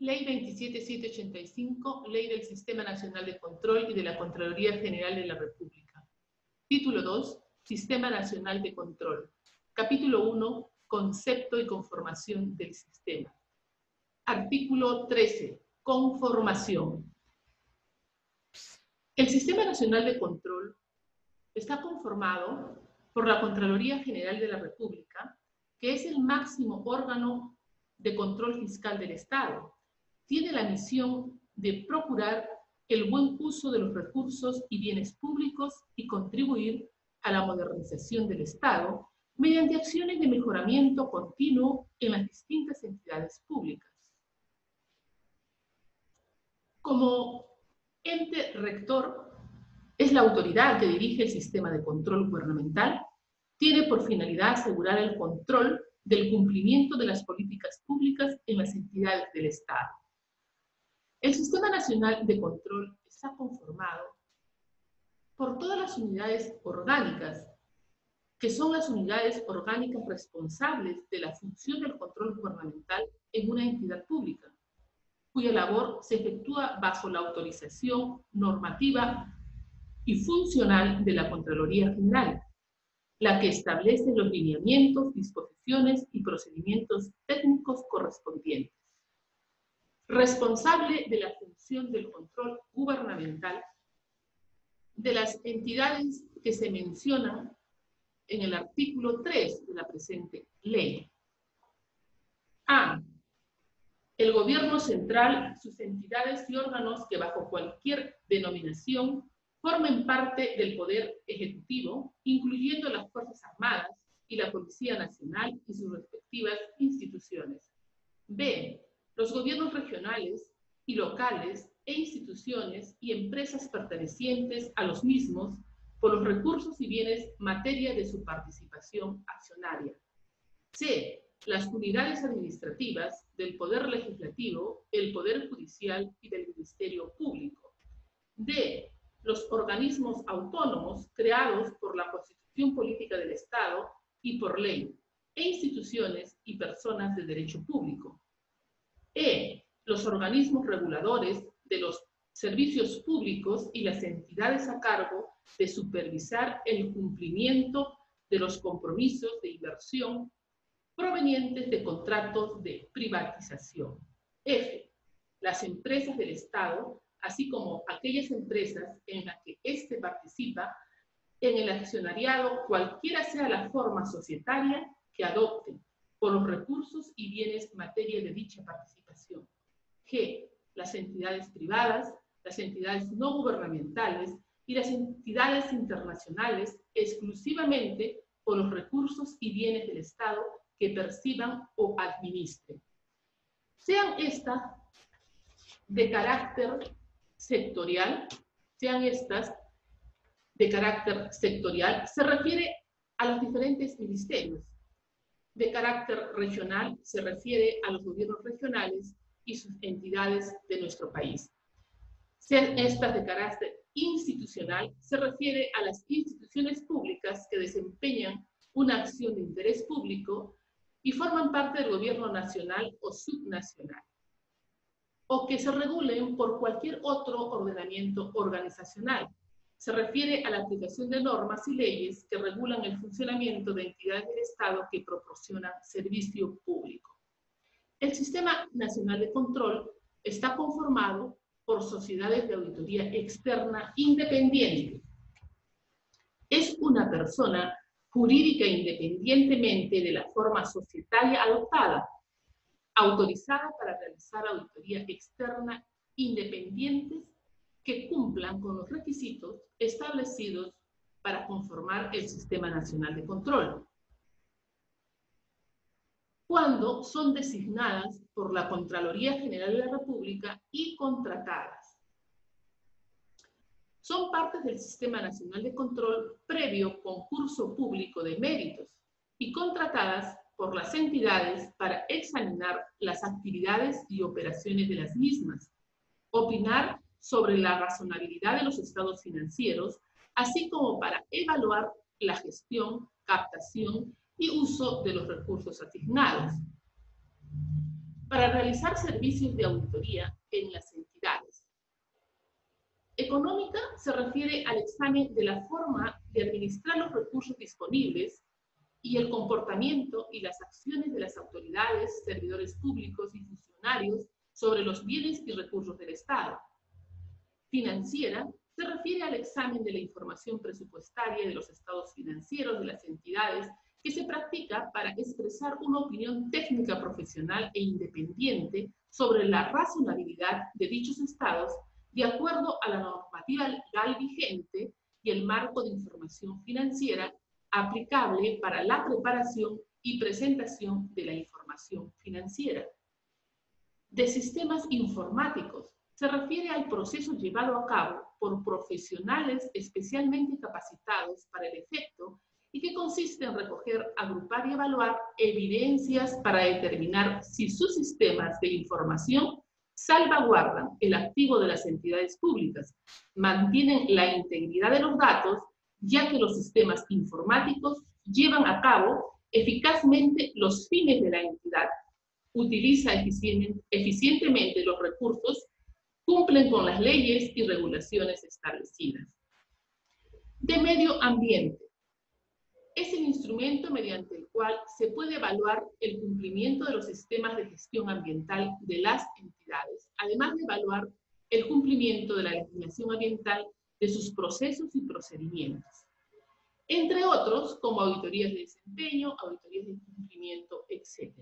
Ley 27785, Ley del Sistema Nacional de Control y de la Contraloría General de la República. Título 2, Sistema Nacional de Control. Capítulo 1, Concepto y conformación del sistema. Artículo 13, Conformación. El Sistema Nacional de Control está conformado por la Contraloría General de la República, que es el máximo órgano de control fiscal del Estado. Tiene la misión de procurar el buen uso de los recursos y bienes públicos y contribuir a la modernización del Estado mediante acciones de mejoramiento continuo en las distintas entidades públicas. Como ente rector es la autoridad que dirige el sistema de control gubernamental, tiene por finalidad asegurar el control del cumplimiento de las políticas públicas en las entidades del Estado. El Sistema Nacional de Control está conformado por todas las unidades orgánicas, que son las unidades orgánicas responsables de la función del control gubernamental en una entidad pública, cuya labor se efectúa bajo la autorización normativa y funcional de la Contraloría General, la que establece los lineamientos, disposiciones y procedimientos técnicos correspondientes. Responsable de la función del control gubernamental de las entidades que se mencionan en el artículo 3 de la presente ley. A. El gobierno central, sus entidades y órganos que bajo cualquier denominación formen parte del Poder Ejecutivo, incluyendo las Fuerzas Armadas y la Policía Nacional y sus respectivas instituciones. B. Los gobiernos regionales y locales e instituciones y empresas pertenecientes a los mismos por los recursos y bienes materia de su participación accionaria. C. Las unidades administrativas del Poder Legislativo, el Poder Judicial y del Ministerio Público. D los organismos autónomos creados por la Constitución Política del Estado y por ley, e instituciones y personas de derecho público. E. Los organismos reguladores de los servicios públicos y las entidades a cargo de supervisar el cumplimiento de los compromisos de inversión provenientes de contratos de privatización. F. Las empresas del Estado así como aquellas empresas en las que éste participa en el accionariado, cualquiera sea la forma societaria que adopte por los recursos y bienes materia de dicha participación. G. Las entidades privadas, las entidades no gubernamentales y las entidades internacionales exclusivamente por los recursos y bienes del Estado que perciban o administren. Sean estas de carácter sectorial, sean estas de carácter sectorial, se refiere a los diferentes ministerios. De carácter regional se refiere a los gobiernos regionales y sus entidades de nuestro país. Sean estas de carácter institucional, se refiere a las instituciones públicas que desempeñan una acción de interés público y forman parte del gobierno nacional o subnacional o que se regulen por cualquier otro ordenamiento organizacional. Se refiere a la aplicación de normas y leyes que regulan el funcionamiento de entidades del Estado que proporcionan servicio público. El Sistema Nacional de Control está conformado por sociedades de auditoría externa independiente. Es una persona jurídica independientemente de la forma societaria adoptada autorizada para realizar auditoría externa independientes que cumplan con los requisitos establecidos para conformar el Sistema Nacional de Control. Cuando son designadas por la Contraloría General de la República y contratadas. Son partes del Sistema Nacional de Control previo concurso público de méritos y contratadas por las entidades para examinar las actividades y operaciones de las mismas, opinar sobre la razonabilidad de los estados financieros, así como para evaluar la gestión, captación y uso de los recursos asignados. para realizar servicios de auditoría en las entidades. Económica se refiere al examen de la forma de administrar los recursos disponibles y el comportamiento y las acciones de las autoridades, servidores públicos y funcionarios sobre los bienes y recursos del Estado. Financiera se refiere al examen de la información presupuestaria de los estados financieros de las entidades que se practica para expresar una opinión técnica profesional e independiente sobre la razonabilidad de dichos estados de acuerdo a la normativa legal vigente y el marco de información financiera aplicable para la preparación y presentación de la información financiera. De sistemas informáticos se refiere al proceso llevado a cabo por profesionales especialmente capacitados para el efecto y que consiste en recoger, agrupar y evaluar evidencias para determinar si sus sistemas de información salvaguardan el activo de las entidades públicas, mantienen la integridad de los datos, ya que los sistemas informáticos llevan a cabo eficazmente los fines de la entidad, utiliza eficientemente los recursos, cumplen con las leyes y regulaciones establecidas. De medio ambiente es el instrumento mediante el cual se puede evaluar el cumplimiento de los sistemas de gestión ambiental de las entidades, además de evaluar el cumplimiento de la legislación ambiental de sus procesos y procedimientos, entre otros como auditorías de desempeño, auditorías de cumplimiento, etc.